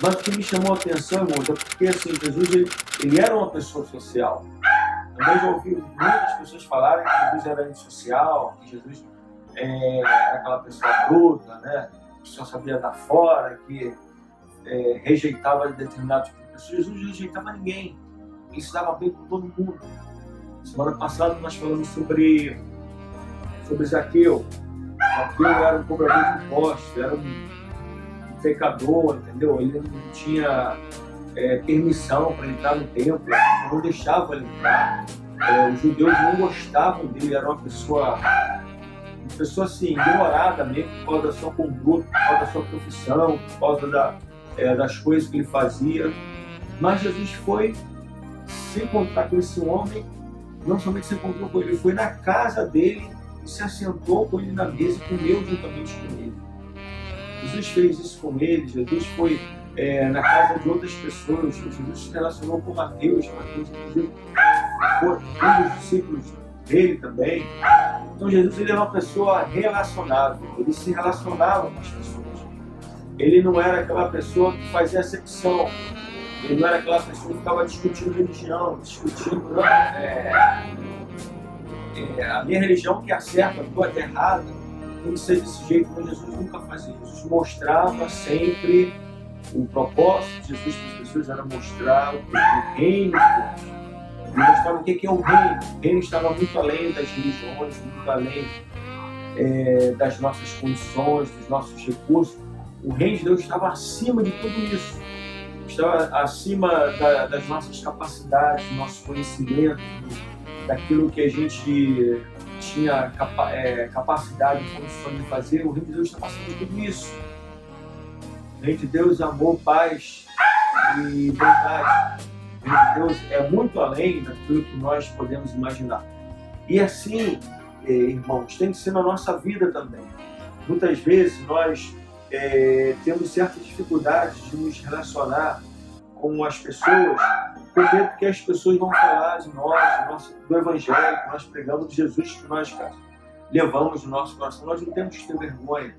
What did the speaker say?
Mas o que me chamou a atenção, irmãos, é porque assim, Jesus ele, ele era uma pessoa social. Também já ouvi muitas pessoas falarem que Jesus era antissocial, que Jesus é, era aquela pessoa bruta, né? que só sabia dar fora, que é, rejeitava determinados tipo de pessoas. Jesus não rejeitava ninguém. Ele se dava bem com todo mundo. Semana passada nós falamos sobre, sobre Zaqueu. Zaqueu era um cobrador de impostos, era um pecador, entendeu? Ele não tinha é, permissão para entrar no templo, não deixava ele entrar. É, os judeus não gostavam dele, era uma pessoa, uma pessoa assim, ignorada mesmo, por causa da sua conduta, por causa da sua profissão, por causa da, é, das coisas que ele fazia. Mas Jesus foi se encontrar com esse homem, não somente se encontrou com ele, ele foi na casa dele e se assentou com ele na mesa e comeu juntamente com ele. Jesus fez isso com ele, Jesus foi é, na casa de outras pessoas, Jesus se relacionou com Mateus, Mateus inclusive foi um dos discípulos dele também. Então Jesus ele era uma pessoa relacionável, ele se relacionava com as pessoas. Ele não era aquela pessoa que fazia acepção, ele não era aquela pessoa que ficava discutindo religião, discutindo não, é, é, a minha religião que é certa, a tua é errada tem ser desse jeito, mas Jesus nunca fazia. Jesus mostrava sempre o propósito de Jesus para as pessoas era mostrar o reino de Deus. Ele mostrava o que é o reino. O reino estava muito além das religiões, muito além é, das nossas condições, dos nossos recursos. O reino de Deus estava acima de tudo isso. Estava acima da, das nossas capacidades, do nosso conhecimento, daquilo que a gente tinha capa é, capacidade condições de fazer, o reino de Deus está passando de tudo isso. O reino de Deus, amor, paz e bondade. O reino de Deus é muito além daquilo que nós podemos imaginar. E assim, é, irmãos, tem que ser na nossa vida também. Muitas vezes nós é, temos certas dificuldades de nos relacionar com as pessoas com medo que as pessoas vão falar de nós, do, Evangelho que nós pregamos, de Jesus que nós levamos no nosso coração. Nós não temos que ter vergonha.